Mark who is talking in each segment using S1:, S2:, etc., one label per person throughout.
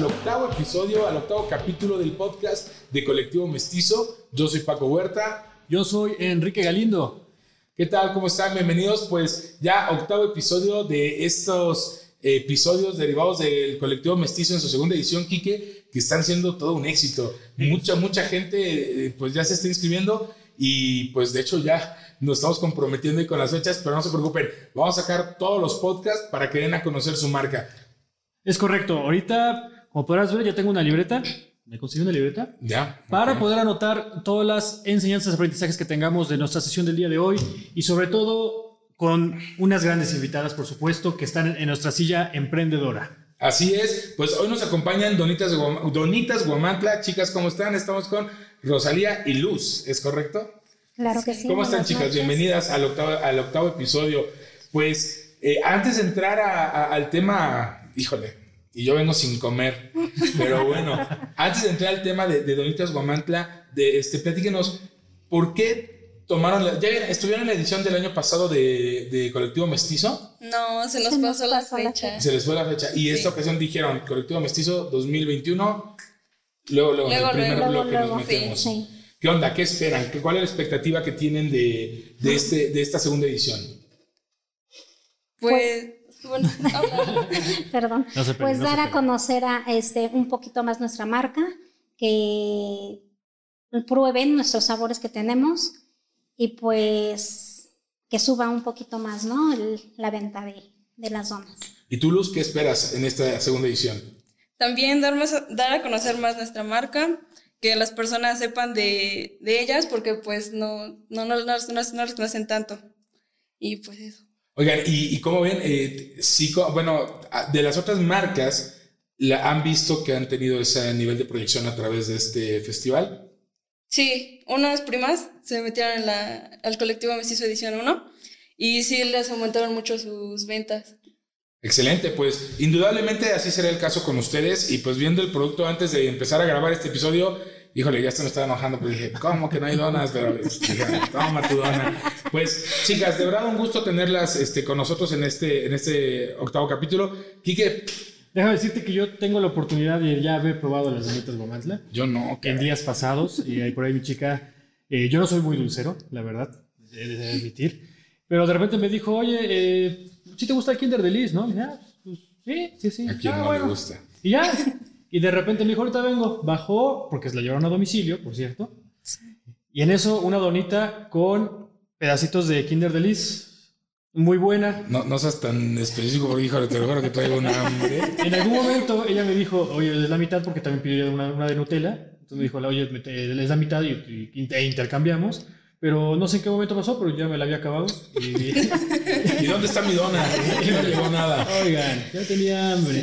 S1: al octavo episodio, al octavo capítulo del podcast de Colectivo Mestizo. Yo soy Paco Huerta.
S2: Yo soy Enrique Galindo.
S1: ¿Qué tal? ¿Cómo están? Bienvenidos. Pues ya octavo episodio de estos episodios derivados del Colectivo Mestizo en su segunda edición, Quique, que están siendo todo un éxito. Mucha, mucha gente eh, pues ya se está inscribiendo y pues de hecho ya nos estamos comprometiendo con las fechas, pero no se preocupen, vamos a sacar todos los podcasts para que den a conocer su marca.
S2: Es correcto. Ahorita, como podrás ver, ya tengo una libreta. ¿Me conseguí una libreta?
S1: Ya.
S2: Para poder anotar todas las enseñanzas y aprendizajes que tengamos de nuestra sesión del día de hoy y sobre todo con unas grandes invitadas, por supuesto, que están en nuestra silla emprendedora.
S1: Así es, pues hoy nos acompañan Donitas, Donitas Guamantla. Chicas, ¿cómo están? Estamos con Rosalía y Luz, ¿es correcto?
S3: Claro que sí.
S1: ¿Cómo están, chicas? Bienvenidas al octavo, al octavo episodio. Pues eh, antes de entrar al tema, híjole, y yo vengo sin comer, pero bueno, antes de entrar al tema de, Donitas Guamantla, de este, platíquenos, ¿por qué tomaron la, ya estuvieron en la edición del año pasado de, Colectivo Mestizo?
S4: No, se nos pasó, la fecha.
S1: Se les fue la fecha. Y esta ocasión dijeron Colectivo Mestizo 2021. Luego, luego,
S4: luego
S1: el primer
S4: luego,
S1: bloque nos metemos. ¿Qué onda? ¿Qué esperan? ¿Cuál es la expectativa que tienen de, este, de esta segunda edición?
S4: Pues, bueno,
S3: perdón. pues dar a conocer a este un poquito más nuestra marca, que prueben nuestros sabores que tenemos y pues que suba un poquito más, ¿no? la venta de, de, las zonas.
S1: ¿Y tú, Luz, qué esperas en esta segunda edición?
S4: También dar, dar a conocer más nuestra marca, que las personas sepan de, de ellas porque pues no, no, no, no, las conocen tanto. Y pues eso.
S1: Oigan, y, y como ven, eh, sí, bueno, de las otras marcas, ¿la han visto que han tenido ese nivel de proyección a través de este festival?
S4: Sí, unas primas se metieron en la, al colectivo Mestizo Edición 1 y sí les aumentaron mucho sus ventas.
S1: Excelente, pues indudablemente así será el caso con ustedes y pues viendo el producto antes de empezar a grabar este episodio, híjole, ya se me estaba enojando, pero dije, ¿cómo que no hay donas? Pero dije, toma tu dona. Pues chicas, de verdad un gusto tenerlas este, con nosotros en este, en este octavo capítulo. Quique.
S2: Déjame decirte que yo tengo la oportunidad de ya haber probado las donitas Guamantla.
S1: Yo no.
S2: En días pasados, y ahí por ahí mi chica, eh, yo no soy muy dulcero, la verdad, he de admitir, pero de repente me dijo, oye, eh, si te gusta el Kinder de Liz, ¿no? ya, pues, sí, sí, sí.
S1: A quién ah, no le gusta.
S2: Y ya, y de repente me dijo, ahorita vengo, bajó, porque se la llevaron a domicilio, por cierto. Y en eso una donita con pedacitos de Kinder de Liz. Muy buena.
S1: No, no seas tan específico porque, híjole, te lo que traigo una hambre.
S2: En algún momento ella me dijo, oye, es la mitad porque también pidió una, una de Nutella. Entonces me dijo, oye, es la mitad y, y, e intercambiamos. Pero no sé en qué momento pasó, pero ya me la había acabado.
S1: ¿Y, ¿Y dónde está mi dona? no llegó nada.
S2: Oigan, ya tenía hambre.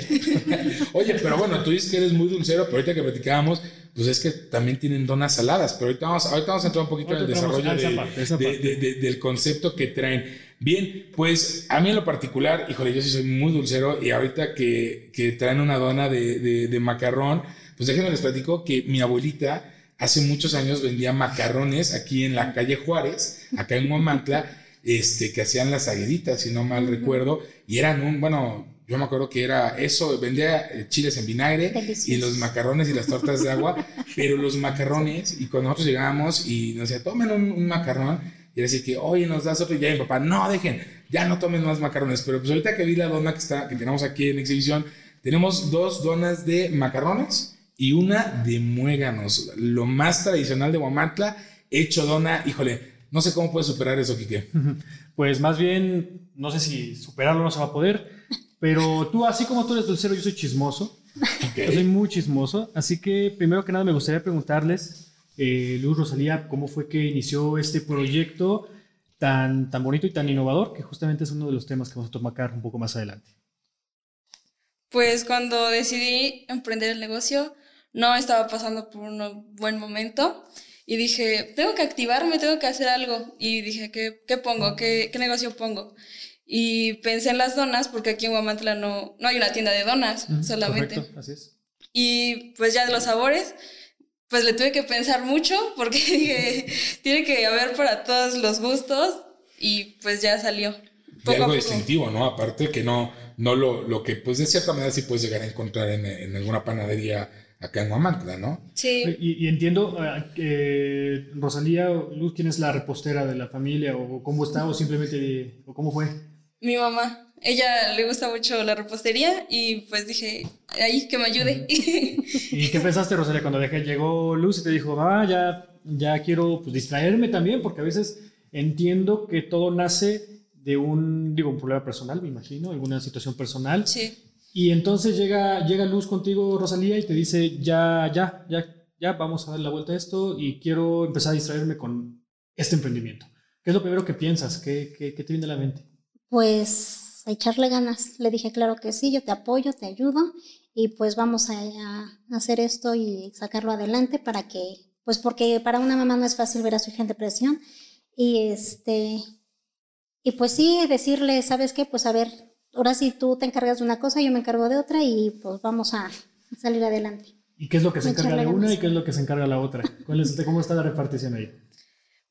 S1: Oye, pero bueno, tú dices que eres muy dulcero, pero ahorita que platicábamos, pues es que también tienen donas saladas. Pero ahorita vamos, ahorita vamos a entrar un poquito en el desarrollo del concepto que traen. Bien, pues a mí en lo particular, híjole, yo sí soy muy dulcero y ahorita que, que traen una dona de, de macarrón, pues déjenme les platico que mi abuelita hace muchos años vendía macarrones aquí en la calle Juárez, acá en Huamantla, este, que hacían las agueditas, si no mal recuerdo, y eran un, bueno, yo me acuerdo que era eso, vendía eh, chiles en vinagre y los macarrones y las tortas de agua, pero los macarrones, y cuando nosotros llegábamos y nos decía, tomen un, macarrón, y era así que, oye, nos das otro, y ya mi papá, no, dejen, ya no tomen más macarrones, pero pues ahorita que vi la dona que, está, que tenemos aquí en exhibición, tenemos dos donas de macarrones, y una de muéganos, lo más tradicional de Huamantla, hecho dona, híjole, no sé cómo puedes superar eso, Quique.
S2: Pues más bien, no sé si superarlo no se va a poder, pero tú, así como tú eres dulcero, yo soy chismoso. Yo soy muy chismoso, así que primero que nada me gustaría preguntarles, eh, Luz Rosalía, ¿cómo fue que inició este proyecto tan, tan bonito y tan innovador, que justamente es uno de los temas que vamos a tomar un poco más adelante?
S4: Pues cuando decidí emprender el negocio, no estaba pasando por un buen momento y dije, tengo que activarme, tengo que hacer algo. Y dije, ¿qué, qué pongo? ¿Qué, ¿Qué, negocio pongo? Y pensé en las donas, porque aquí en Guamantla no, no hay una tienda de donas solamente.
S2: Correcto, así es.
S4: Y pues ya de los sabores, pues le tuve que pensar mucho, porque dije, tiene que haber para todos los gustos, y pues ya salió.
S1: algo distintivo, ¿no? Aparte que no, no lo, lo que pues de cierta manera sí puedes llegar a encontrar en, en alguna panadería acá en Huamantla, ¿no?
S4: Sí.
S2: Y, entiendo que Rosalía Luz, ¿quién es la repostera de la familia o cómo está o simplemente o cómo fue?
S4: Mi mamá. Ella le gusta mucho la repostería y pues dije, ahí que me ayude.
S2: ¿Y qué pensaste, Rosalía, cuando dejé, llegó Luz y te dijo, ah, ya, ya quiero pues, distraerme también? Porque a veces entiendo que todo nace de un, digo, un problema personal, me imagino, alguna situación personal.
S4: Sí.
S2: Y entonces llega, llega Luz contigo, Rosalía, y te dice, ya, ya, ya, ya, vamos a dar la vuelta a esto y quiero empezar a distraerme con este emprendimiento. ¿Qué es lo primero que piensas? ¿Qué, qué, te viene a la mente?
S3: Pues a echarle ganas. Le dije, claro que sí, yo te apoyo, te ayudo y pues vamos a, a hacer esto y sacarlo adelante para que, pues porque para una mamá no es fácil ver a su hija en depresión y este, y pues sí, decirle, ¿sabes qué? Pues a ver, ahora sí tú te encargas de una cosa, yo me encargo de otra y pues vamos a salir adelante.
S2: ¿Y qué es lo que se encarga de una y qué es lo que se encarga la otra? ¿Cuál es, ¿Cómo está la repartición ahí?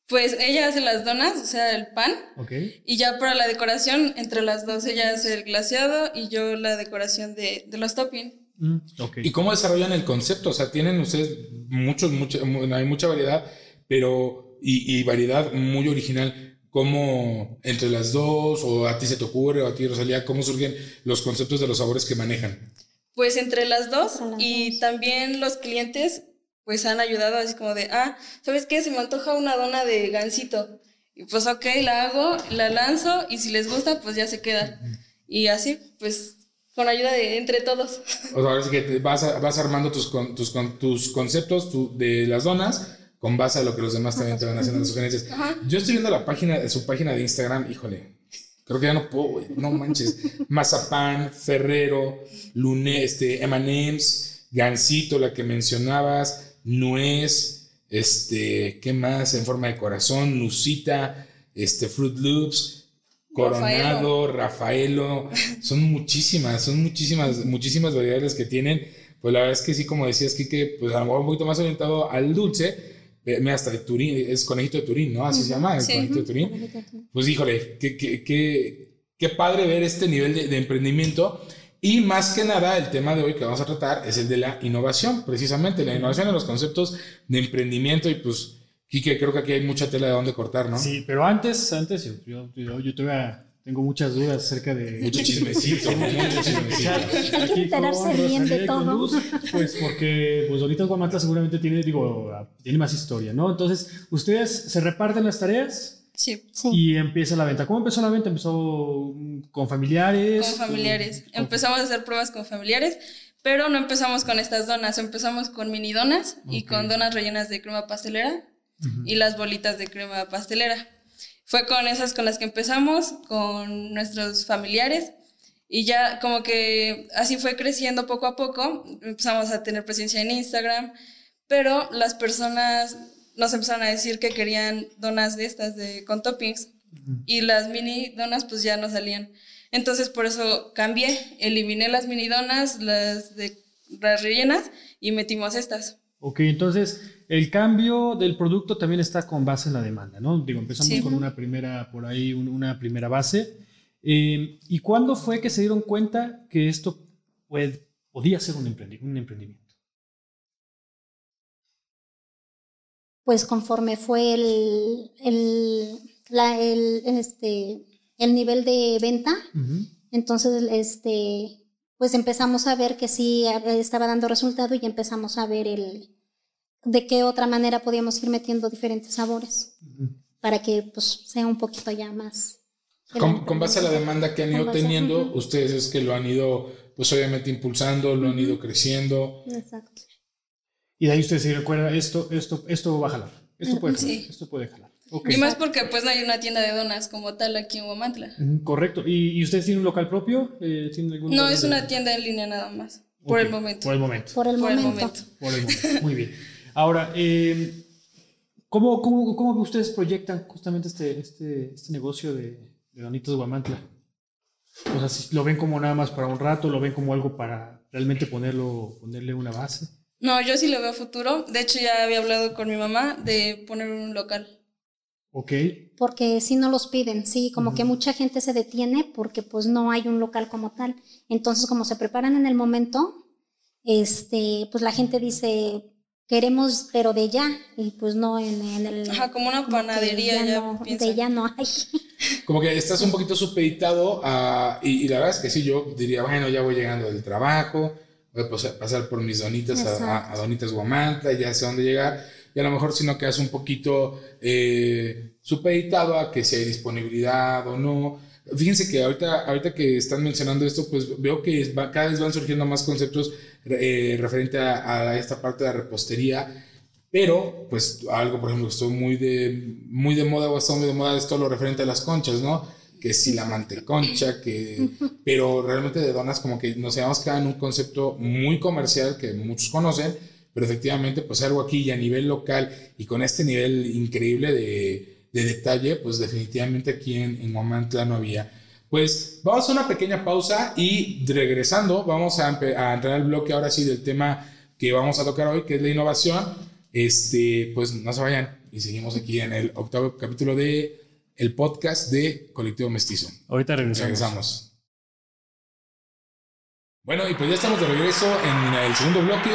S4: Pues ella hace las donas, o sea, el pan.
S2: Okay.
S4: Y ya para la decoración, entre las dos, ella hace el glaseado y yo la decoración de, de los toppings.
S2: Mm, okay.
S1: ¿Y cómo desarrollan el concepto? O sea, tienen ustedes muchos, mucho, hay mucha variedad, pero, y, y variedad muy original. ¿Cómo entre las dos, o a ti se te ocurre, o a ti, Rosalía, cómo surgen los conceptos de los sabores que manejan?
S4: Pues entre las dos, y también los clientes pues han ayudado así como de, ah, ¿sabes qué? Se me antoja una dona de gansito. Y pues ok, la hago, la lanzo y si les gusta, pues ya se queda. Y así, pues con ayuda de entre todos.
S1: O sea, ahora sí que vas, vas armando tus, tus, tus conceptos de las donas con base a lo que los demás también te van haciendo las sugerencias. Yo estoy viendo la página, su página de Instagram, híjole, creo que ya no puedo, güey, no manches. Mazapán, Ferrero, Lune, este, M&M's, Gansito, la que mencionabas, nuez, este, ¿qué más? En forma de corazón, nusita, este, Fruit Loops, Coronado, Rafaelo. son muchísimas, son muchísimas, muchísimas variedades que tienen. Pues la verdad es que sí, como decías, que pues a lo mejor un poquito más orientado al dulce. Mira, hasta de Turín, es conejito de Turín, ¿no? Así se llama, el conejito de Turín. Pues híjole, qué, qué, qué, qué padre ver este nivel de, de emprendimiento y más que nada, el tema de hoy que vamos a tratar es el de la innovación, precisamente, la innovación en los conceptos de emprendimiento y pues, Kike, creo que aquí hay mucha tela de dónde cortar, ¿no?
S2: Sí, pero antes, antes yo, yo, yo tengo muchas dudas acerca de...
S1: Mucho chismecito, mucho
S3: chismecito. Hay que enterarse bien de todo.
S2: pues porque pues ahorita Guamantla seguramente tiene, digo, tiene más historia, ¿no? Entonces, ¿ustedes se reparten las tareas?
S4: Sí.
S2: Y empieza la venta. ¿Cómo empezó la venta? ¿Empezó con familiares?
S4: Con familiares. Empezamos a hacer pruebas con familiares, pero no empezamos con estas donas. Empezamos con mini donas y con donas rellenas de crema pastelera y las bolitas de crema pastelera. Fue con esas con las que empezamos, con nuestros familiares. Y ya como que así fue creciendo poco a poco. Empezamos a tener presencia en Instagram, pero las personas nos empezaron a decir que querían donas de estas de con toppings y las mini donas pues ya no salían. Entonces por eso cambié, eliminé las mini donas, las de las rellenas y metimos estas.
S2: Ok, entonces el cambio del producto también está con base en la demanda, ¿no? Digo, empezamos con una primera, por ahí, una primera base. Eh, ¿Y cuándo fue que se dieron cuenta que esto podía ser un, un emprendimiento?
S3: pues conforme fue el, el, la, el, este, el nivel de venta, entonces este, pues empezamos a ver que sí estaba dando resultado y empezamos a ver el, de qué otra manera podíamos ir metiendo diferentes sabores para que pues, sea un poquito ya más.
S1: Con, base a la demanda que han ido teniendo, ustedes es que lo han ido, pues obviamente impulsando, lo han ido creciendo.
S3: Exacto.
S2: Y de ahí usted se recuerda, esto, esto, esto va a jalar. Esto puede jalar. Esto puede jalar.
S4: Y más porque pues no hay una tienda de donas como tal aquí en Huamantla.
S2: correcto. ¿Y, ustedes tienen un local propio?
S4: Eh, no, es una tienda en línea nada más. Por el momento.
S2: Por el momento.
S3: Por el, momento.
S2: Por el momento. Muy bien. Ahora, eh, ¿cómo, cómo, cómo, ustedes proyectan justamente este, este, este negocio de, de Donitos de Huamantla? O sea, si lo ven como nada más para un rato, lo ven como algo para realmente ponerlo, ponerle una base.
S4: No, yo sí lo veo futuro. De hecho, ya había hablado con mi mamá de poner un local.
S2: Ok.
S3: Porque si no los piden, sí, como que mucha gente se detiene porque pues no hay un local como tal. Entonces, como se preparan en el momento, este, pues la gente dice, queremos, pero de ya, y pues no en, el...
S4: Ajá, como una panadería ya, no,
S3: De ya no hay.
S1: Como que estás un poquito supeditado a, y, la verdad es que sí, yo diría, bueno, ya voy llegando del trabajo, voy a pasar por mis donitas a, a, Donitas Guamanta, ya sé dónde llegar, y a lo mejor si no quedas un poquito eh, supeditado a que si hay disponibilidad o no. Fíjense que ahorita, ahorita que están mencionando esto, pues veo que cada vez van surgiendo más conceptos eh, referente a, esta parte de la repostería. Pero, pues, algo, por ejemplo, que estoy muy de, muy de moda o está muy de moda es todo lo referente a las conchas, ¿no? Que si la manteconcha, que... Pero realmente de donas como que nos llevamos cada en un concepto muy comercial que muchos conocen, pero efectivamente, pues algo aquí y a nivel local y con este nivel increíble de, de detalle, pues definitivamente aquí en, en no había. Pues vamos a una pequeña pausa y regresando vamos a, a, entrar al bloque ahora sí del tema que vamos a tocar hoy, que es la innovación. Este, pues no se vayan y seguimos aquí en el octavo capítulo de el podcast de Colectivo Mestizo.
S2: Ahorita regresamos.
S1: regresamos. Bueno, y pues ya estamos de regreso en el segundo bloque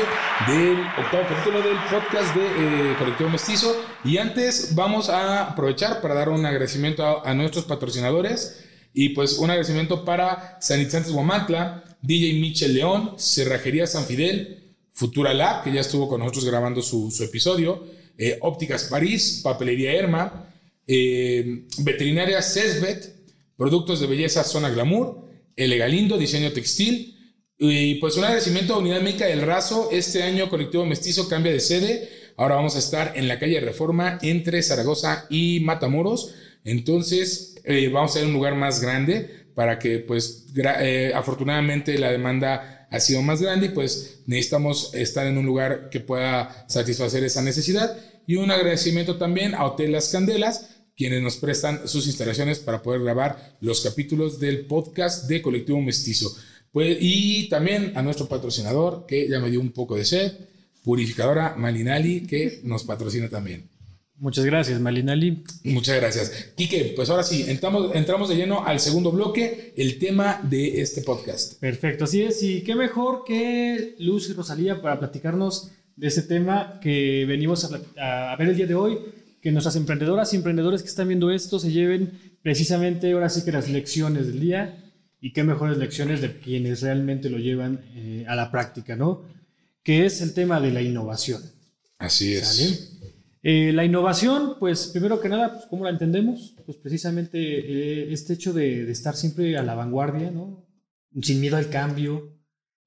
S1: del octavo capítulo del podcast de eh, Colectivo Mestizo. Y antes vamos a aprovechar para dar un agradecimiento a, nuestros patrocinadores. Y pues un agradecimiento para Sanitantes Guamantla, DJ Michel León, Cerrajería San Fidel, Futura Lab, que ya estuvo con nosotros grabando su, episodio, eh, Ópticas París, Papelería Herma, eh, Veterinaria Cesbet, Productos de Belleza Zona Glamour, Elegalindo, Diseño Textil, y pues un agradecimiento a Unidad Médica del Razo. Este año Colectivo Mestizo cambia de sede. Ahora vamos a estar en la calle Reforma entre Zaragoza y Matamoros. Entonces eh, vamos a ser un lugar más grande para que pues eh, afortunadamente la demanda ha sido más grande y pues necesitamos estar en un lugar que pueda satisfacer esa necesidad. Y un agradecimiento también a Hotel Las Candelas, quienes nos prestan sus instalaciones para poder grabar los capítulos del podcast de Colectivo Mestizo. Pues, y también a nuestro patrocinador, que ya me dio un poco de sed, Purificadora Malinali, que nos patrocina también.
S2: Muchas gracias, Malinali.
S1: Muchas gracias. Quique, pues ahora sí, entramos, entramos de lleno al segundo bloque, el tema de este podcast.
S2: Perfecto, así es. Y qué mejor que Luz y Rosalía para platicarnos de ese tema que venimos a, a ver el día de hoy, que nuestras emprendedoras y emprendedores que están viendo esto se lleven precisamente ahora sí que las lecciones del día y qué mejores lecciones de quienes realmente lo llevan eh, a la práctica, ¿no? Que es el tema de la innovación.
S1: Así es.
S2: Eh, la innovación, pues primero que nada, pues, ¿cómo la entendemos? Pues precisamente eh, este hecho de, estar siempre a la vanguardia, ¿no? Sin miedo al cambio,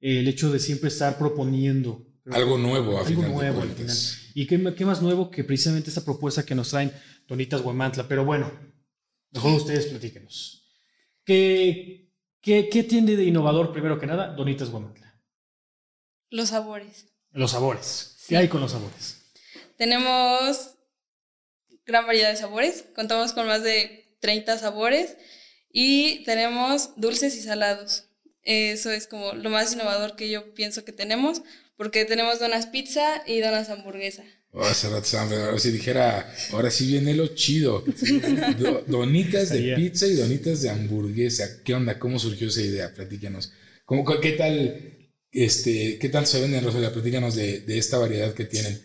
S2: el hecho de siempre estar proponiendo.
S1: Algo nuevo, a
S2: algo nuevo al final. Y qué, qué, más nuevo que precisamente esta propuesta que nos traen Tonitas Guamantla. Pero bueno, mejor ustedes platíquenos. ¿Qué, ¿Qué, tiene de innovador, primero que nada, Donitas Guamantla?
S4: Los sabores.
S2: Los sabores. ¿Qué hay con los sabores?
S4: Tenemos gran variedad de sabores. Contamos con más de 30 sabores y tenemos dulces y salados. Eso es como lo más innovador que yo pienso que tenemos, porque tenemos donas pizza y donas hamburguesa.
S1: Oh, hace rato ahora si dijera, ahora sí viene lo chido. donitas de pizza y donitas de hamburguesa. ¿Qué onda? ¿Cómo surgió esa idea? Platícanos. ¿Cómo, ¿Qué tal, este, qué tal se venden, Rosalia? Platícanos de, de esta variedad que tienen.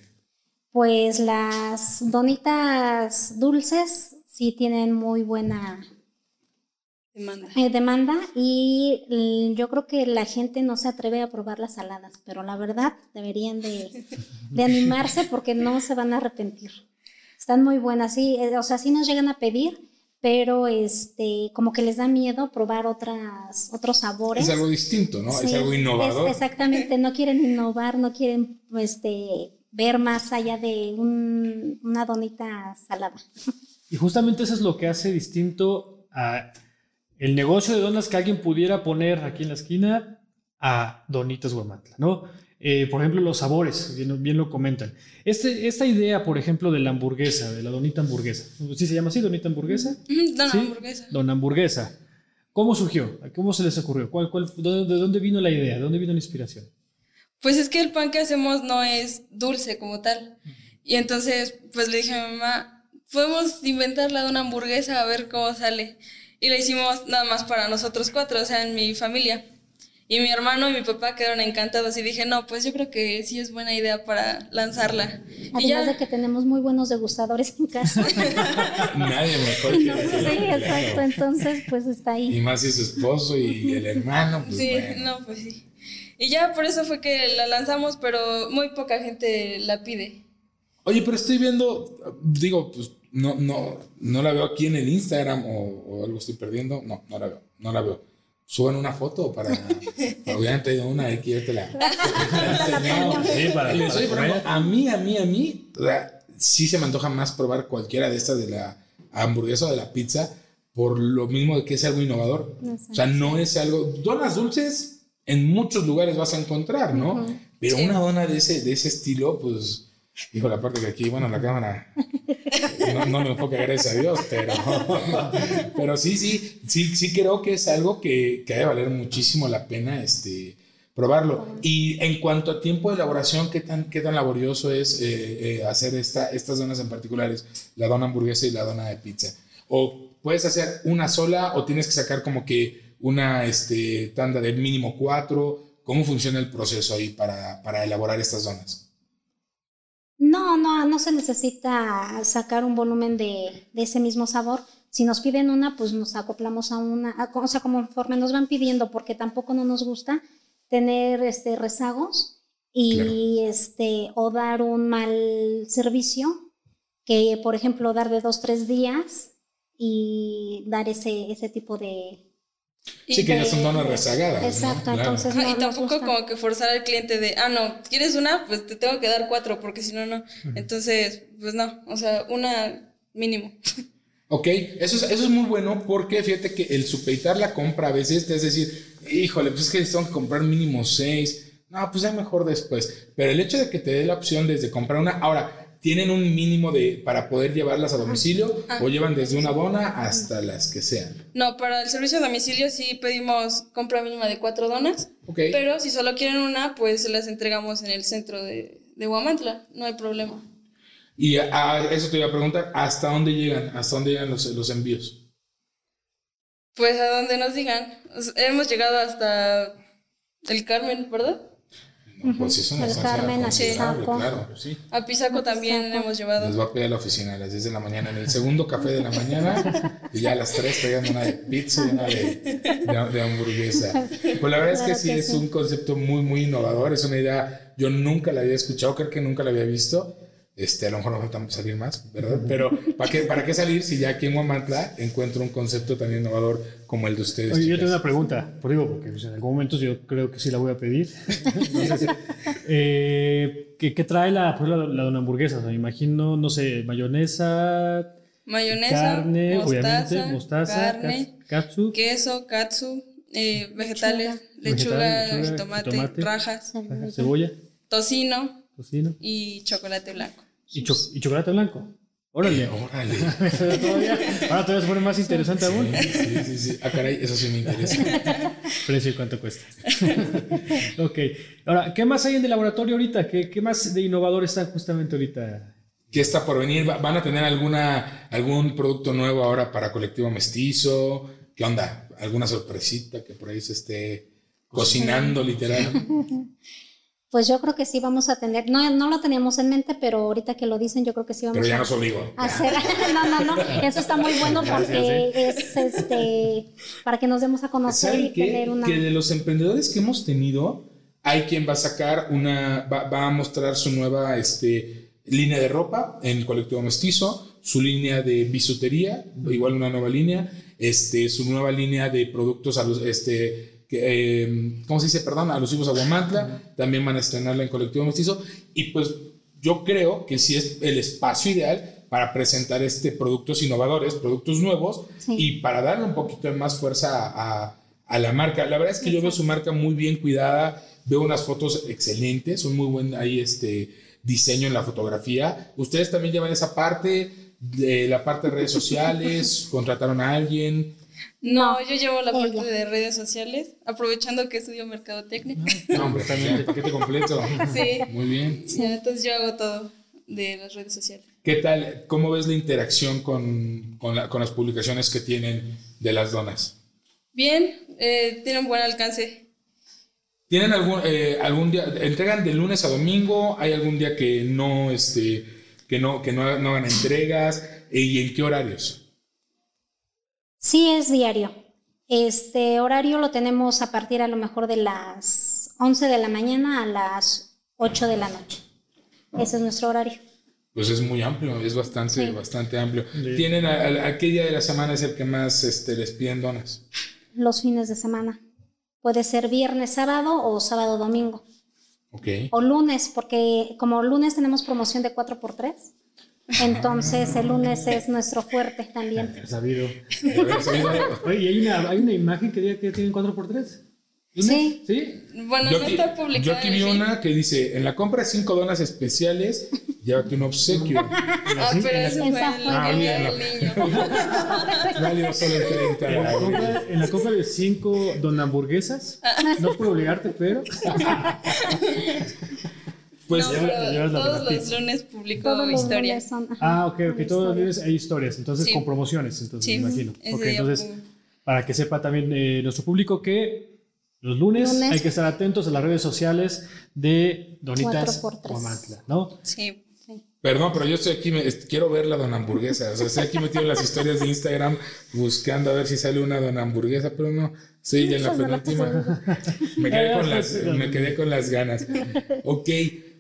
S3: Pues las donitas dulces sí tienen muy buena
S4: Demanda.
S3: Eh, demanda y mm, yo creo que la gente no se atreve a probar las saladas, pero la verdad deberían de, animarse porque no se van a arrepentir. Están muy buenas, sí, eh, o sea, sí nos llegan a pedir, pero este, como que les da miedo probar otras, otros sabores.
S1: Es algo distinto, ¿no? es algo innovador.
S3: exactamente, no quieren innovar, no quieren este, ver más allá de una donita salada.
S2: Y justamente eso es lo que hace distinto a el negocio de donas que alguien pudiera poner aquí en la esquina a Donitas Guamantla, ¿no? Eh, por ejemplo, los sabores, bien, lo comentan. Este, esta idea, por ejemplo, de la hamburguesa, de la donita hamburguesa, ¿sí se llama así, donita hamburguesa?
S4: Dona hamburguesa.
S2: Dona hamburguesa. ¿Cómo surgió? ¿Cómo se les ocurrió? ¿Cuál, ¿De dónde vino la idea? ¿De dónde vino la inspiración?
S4: Pues es que el pan que hacemos no es dulce como tal. Y entonces, pues le dije a mi mamá, podemos inventar la de una hamburguesa a ver cómo sale. Y la hicimos nada más para nosotros cuatro, o sea, en mi familia. Y mi hermano y mi papá quedaron encantados y dije, no, pues yo creo que sí es buena idea para lanzarla.
S3: Además ya... de que tenemos muy buenos degustadores en casa.
S1: Nadie mejor que
S3: Sí, exacto, entonces pues está ahí.
S1: Y más si su esposo y el hermano. Pues
S4: sí, no, pues sí. Y ya por eso fue que la lanzamos, pero muy poca gente la pide.
S1: Oye, pero estoy viendo, digo, pues no, no, no la veo aquí en el Instagram o, o algo estoy perdiendo. No, no la veo, no la veo suban una foto para. hubieran traído una aquí, yo te la. sí, para, a mí, a mí, a mí, o sea, sí se me antoja más probar cualquiera de estas de la hamburguesa o de la pizza, por lo mismo de que es algo innovador. O sea, no es algo. Donas dulces en muchos lugares vas a encontrar, ¿no? Pero una dona de ese, de ese estilo, pues. Dijo la parte que aquí, bueno, la cámara no, no me enfoca, gracias a Dios, pero, pero sí, sí, sí, sí creo que es algo que, que debe valer muchísimo la pena este, probarlo. Y en cuanto a tiempo de elaboración, ¿qué tan, qué tan laborioso es eh, eh, hacer esta, estas donas en particulares, la dona hamburguesa y la dona de pizza? ¿O puedes hacer una sola o tienes que sacar como que una este, tanda de mínimo cuatro? ¿Cómo funciona el proceso ahí para, para elaborar estas donas?
S3: No, no, no se necesita sacar un volumen de, ese mismo sabor. Si nos piden una, pues nos acoplamos a una, o sea, conforme nos van pidiendo, porque tampoco no nos gusta tener este rezagos y este o dar un mal servicio, que por ejemplo dar de dos tres días y dar ese ese tipo de
S1: Sí, que ya son donas rezagadas.
S3: Exacto, entonces.
S4: y tampoco como que forzar al cliente de, ah, no, ¿quieres una? Pues te tengo que dar cuatro, porque si no, no. Entonces, pues no, o sea, una mínimo.
S1: Ok, eso es, eso es muy bueno porque fíjate que el supeditar la compra a veces te es decir, híjole, pues es que tengo que comprar mínimo seis. No, pues ya mejor después. Pero el hecho de que te dé la opción desde comprar una. Ahora, tienen un mínimo de para poder llevarlas a domicilio ah. o llevan desde una dona hasta las que sean.
S4: No, para el servicio a domicilio sí pedimos compra mínima de cuatro donas. Pero si solo quieren una, pues las entregamos en el centro de, de Huamantla, no hay problema.
S1: Y a, eso te iba a preguntar, ¿hasta dónde llegan? ¿Hasta dónde llegan los, los envíos?
S4: Pues a donde nos digan. Hemos llegado hasta el Carmen, ¿verdad?
S1: Pues sí, es
S3: El Carmen, a Pisaco.
S1: Claro, pues sí.
S4: A Pisaco también hemos llevado.
S1: Les va a pedir a la oficina a las 10 de la mañana, en el segundo café de la mañana, y ya a las 3 traigan una de pizza y una de, de, hamburguesa. Pues la verdad es que sí, es un concepto muy, muy innovador, es una idea, yo nunca la había escuchado, creo que nunca la había visto. Este, a lo mejor no falta salir más, ¿verdad? Pero ¿para qué, ¿para qué salir si ya aquí en Huamantla encuentro un concepto tan innovador como el de ustedes?
S2: Oye, yo tengo una pregunta, por digo, porque pues, en algún momento yo creo que sí la voy a pedir. eh, ¿qué, ¿qué, trae la, pues, la, la, de una hamburguesa? O sea, me imagino, no sé, mayonesa,
S4: mayonesa,
S2: carne, mostaza, obviamente, mostaza,
S4: carne,
S2: katsu,
S4: queso, katsu, eh, vegetales, lechuga, lechuga, tomate, tomate, rajas,
S2: cebolla,
S4: tocino,
S2: tocino
S4: y chocolate blanco.
S2: ¿Y, chocolate blanco? Órale.
S1: órale.
S2: ahora todavía se pone más interesante
S1: sí,
S2: aún.
S1: Sí, sí, sí. Ah, caray, eso sí me interesa.
S2: Precio y cuánto cuesta. ok. Ahora, ¿qué más hay en el laboratorio ahorita? ¿Qué, ¿Qué, más de innovador están justamente ahorita?
S1: ¿Qué está por venir? ¿Van a tener alguna, algún producto nuevo ahora para Colectivo Mestizo? ¿Qué onda? ¿Alguna sorpresita que por ahí se esté cocinando, literal?
S3: Pues yo creo que sí vamos a tener, no, no lo teníamos en mente, pero ahorita que lo dicen, yo creo que sí vamos
S1: pero ya
S3: a
S1: nos obligó.
S3: hacer. no, no, no, eso está muy bueno porque es este para que nos demos a conocer y tener una.
S1: Que de los emprendedores que hemos tenido, hay quien va a sacar una, va, a mostrar su nueva este, línea de ropa en colectivo mestizo, su línea de bisutería, igual una nueva línea, este, su nueva línea de productos a eh, ¿cómo se dice? Perdón, alusivos a Guamantla, también van a estrenarla en Colectivo Mestizo, y pues yo creo que sí es el espacio ideal para presentar este productos innovadores, productos nuevos, y para darle un poquito de más fuerza a, a la marca. La verdad es que yo veo su marca muy bien cuidada, veo unas fotos excelentes, un muy buen ahí este diseño en la fotografía. Ustedes también llevan esa parte de la parte de redes sociales, contrataron a alguien.
S4: No, yo llevo la parte de redes sociales, aprovechando que estudio mercadotecnia.
S1: No, hombre, también el paquete completo.
S4: Sí.
S1: Muy bien.
S4: Sí, entonces yo hago todo de las redes sociales.
S1: ¿Qué tal? ¿Cómo ves la interacción con, con, las publicaciones que tienen de las donas?
S4: Bien, eh, tienen buen alcance.
S1: ¿Tienen algún, eh, algún día, entregan de lunes a domingo? ¿Hay algún día que no, este, que no, que no, no hagan entregas? ¿Y en qué horarios?
S3: Sí, es diario. Este horario lo tenemos a partir a lo mejor de las 11 de la mañana a las 8 de la noche. Ese es nuestro horario.
S1: Pues es muy amplio, es bastante, bastante amplio. ¿Tienen a, qué día de la semana es el que más este, les piden donas?
S3: Los fines de semana. Puede ser viernes, sábado o sábado, domingo.
S1: Okay.
S3: O lunes, porque como lunes tenemos promoción de 4x3. Entonces el lunes es nuestro fuerte también.
S2: Sabido. Oye, ¿hay una, hay una imagen que diga que tienen 4x3?
S3: Sí.
S2: ¿Sí?
S4: Bueno, no está publicada.
S1: Yo aquí vi una que dice, en la compra de 5 donas especiales, llévate un obsequio.
S4: Ah, pero eso fue el, ah, el día del niño.
S1: Válido solo el 30.
S2: En la, compra, en la compra de 5 don hamburguesas, no puedo obligarte, pero...
S4: Pues no, todos los lunes publico historias.
S2: ah, ok, ok. Todos los lunes hay historias, entonces con promociones, entonces me imagino. Okay, entonces, para que sepa también eh, nuestro público que los lunes, hay que estar atentos a las redes sociales de Donitas Guamantla, ¿no?
S4: Sí.
S1: Perdón, pero yo estoy aquí, me, quiero ver la don hamburguesa. O sea, estoy aquí metido en las historias de Instagram buscando a ver si sale una don hamburguesa, pero no, sí, ya en la penúltima. Me quedé, con las, me quedé con las ganas. Ok,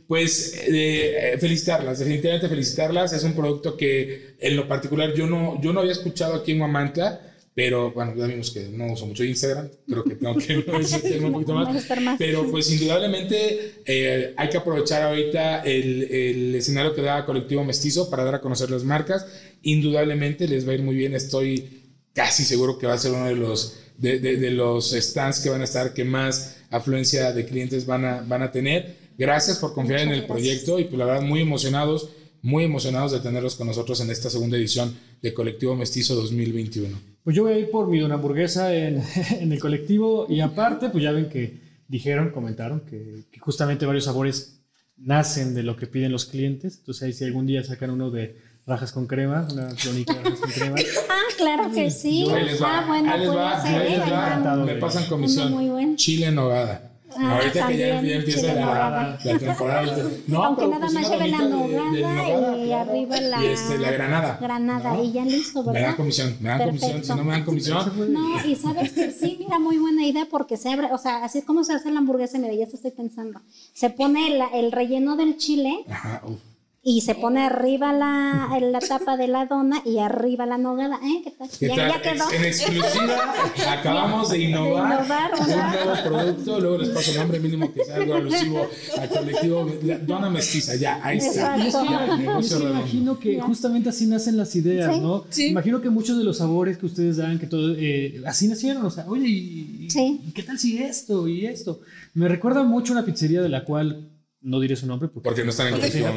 S1: pues eh, felicitarlas, definitivamente felicitarlas. Es un producto que en lo particular yo no, yo no había escuchado aquí en Huamantla, pero bueno, ya vimos que no uso mucho Instagram, creo que tengo que un poquito más. Pero pues indudablemente eh, hay que aprovechar ahorita el, el, escenario que da Colectivo Mestizo para dar a conocer las marcas. Indudablemente les va a ir muy bien, estoy casi seguro que va a ser uno de los, de, de, los stands que van a estar que más afluencia de clientes van a, van a tener. Gracias por confiar en el proyecto y pues la verdad muy emocionados, muy emocionados de tenerlos con nosotros en esta segunda edición de Colectivo Mestizo 2021.
S2: Pues yo voy a ir por mi don hamburguesa en, en el colectivo y aparte pues ya ven que dijeron, comentaron que, justamente varios sabores nacen de lo que piden los clientes. Entonces ahí si algún día sacan uno de rajas con crema, una clónica de rajas con crema.
S3: ah, claro que sí.
S1: Ahí les va,
S3: ah, bueno,
S1: ahí les va, ahí les va. Me pasan comisión. Chile en nogada. Ah, Ahorita que ya, empieza la, la, temporada.
S3: No, Aunque nada más lleve la nogada, y arriba la,
S1: y este, la granada.
S3: Granada, y ya listo, ¿verdad?
S1: Me dan comisión, me dan comisión. Si no me dan comisión.
S3: No, y sabes que sí, mira, muy buena idea porque se abre, o sea, así es como se hace la hamburguesa, mira, ya estoy pensando. Se pone la, el relleno del chile.
S1: Ajá, uf
S3: y se pone arriba la, la tapa de la dona y arriba la nogada. ¿Eh? ¿Qué tal?
S1: ¿Ya, ya quedó. En exclusiva acabamos de innovar, un nuevo producto. Luego les paso el nombre mínimo que sea algo alusivo al colectivo Dona Mestiza. Ya, ahí está.
S2: Yo me imagino que justamente así nacen las ideas, ¿no? Sí. Imagino que muchos de los sabores que ustedes dan, que todo, eh, así nacieron. O sea, oye, ¿y, ¿qué tal si esto y esto? Me recuerda mucho una pizzería de la cual no diré su nombre
S1: porque, no están en colectivo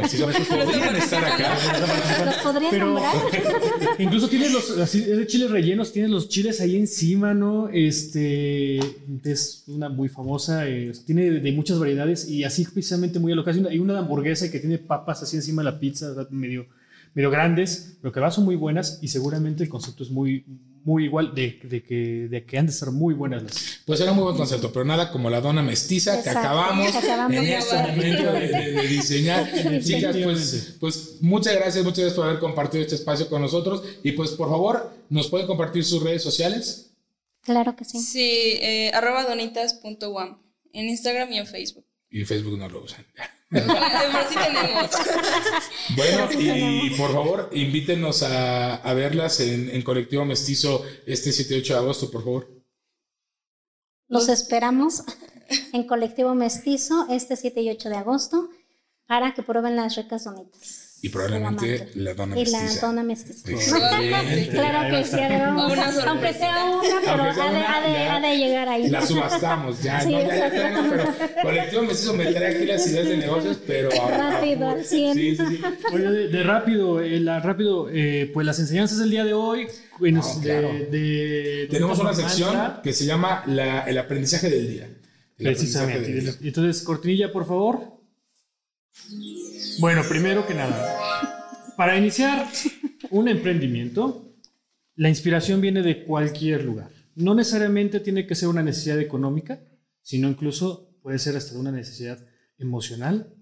S1: podrían estar acá.
S3: los podrían Pero,
S2: incluso tienes los así, chiles rellenos tienes los chiles ahí encima no este es una muy famosa eh, tiene de, muchas variedades y así precisamente muy alocada. Hay una de hamburguesa que tiene papas así encima de la pizza medio medio grandes pero que va son muy buenas y seguramente el concepto es muy muy igual, de, de, que, de que han de ser muy buenas las.
S1: Pues era un muy buen concepto, pero nada como la dona mestiza que acabamos, en este momento de, diseñar. Chicas, pues, pues muchas gracias, muchas gracias por haber compartido este espacio con nosotros. Y pues por favor, ¿nos pueden compartir sus redes sociales?
S3: Claro que sí.
S4: Sí, eh, arroba donitas.wam en Instagram y en Facebook.
S1: Y Facebook no lo usan.
S4: tenemos.
S1: Bueno, y por favor, invítenos a, a verlas en, en, Colectivo Mestizo este 7 y 8 de agosto, por favor.
S3: Los esperamos en Colectivo Mestizo este 7 y 8 de agosto para que prueben las ricas bonitas.
S1: Y probablemente la dona mestiza.
S3: Y la dona mestiza. claro que sí, aunque sea una, pero ha de, llegar ahí.
S1: La subastamos, ya, no, ya, ya tenemos, pero colectivo mestizo me trae aquí las ideas de negocios, pero
S3: rápido, al 100.
S2: Sí, sí, sí. Oye, de, rápido, eh, la, rápido, eh, pues las enseñanzas del día de hoy. Bueno, claro. de,
S1: Tenemos una sección que se llama la, el aprendizaje del día.
S2: Precisamente. Entonces, cortinilla, por favor. Bueno, primero que nada, Para iniciar un emprendimiento, la inspiración viene de cualquier lugar. No necesariamente tiene que ser una necesidad económica, sino incluso puede ser hasta una necesidad emocional.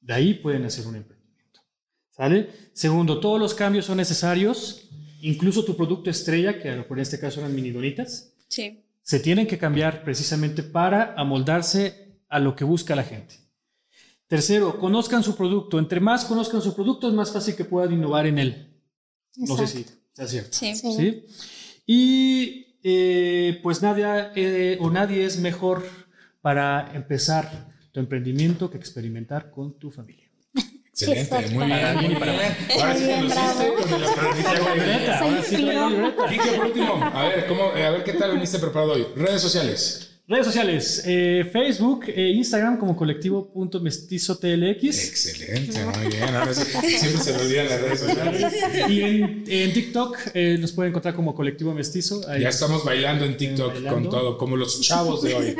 S2: De ahí pueden hacer un emprendimiento. ¿Sale? Segundo, todos los cambios son necesarios, incluso tu producto estrella, que por este caso eran mini donitas.
S4: Sí.
S2: Se tienen que cambiar precisamente para amoldarse a lo que busca la gente. Tercero, conozcan su producto. Entre más conozcan su producto, es más fácil que puedan innovar en él. No sé si es cierto.
S4: Sí.
S2: Y eh, pues nadie eh, o nadie es mejor para empezar tu emprendimiento que experimentar con tu familia.
S1: Excelente, muy bien. Ahora sí te luciste con el aprendizaje. Ahora sí traigo libreta. Por último, a ver, ¿cómo, a ver qué tal viniste preparado hoy. Redes sociales.
S2: Redes sociales, eh, Facebook e Instagram como colectivo.mestizotlx.
S1: Excelente, muy bien. Ahora sí, siempre se me olvidan las redes sociales.
S2: Y en, en TikTok eh, nos pueden encontrar como Colectivo Mestizo.
S1: ya estamos bailando en TikTok con todo, como los chavos de hoy.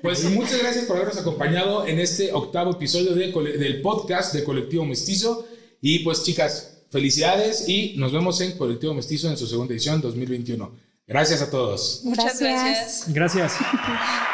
S1: Pues muchas gracias por habernos acompañado en este octavo episodio de, del podcast de Colectivo Mestizo. Y pues chicas, felicidades y nos vemos en Colectivo Mestizo en su segunda edición 2021. Gracias a todos.
S4: Muchas gracias.
S2: Gracias.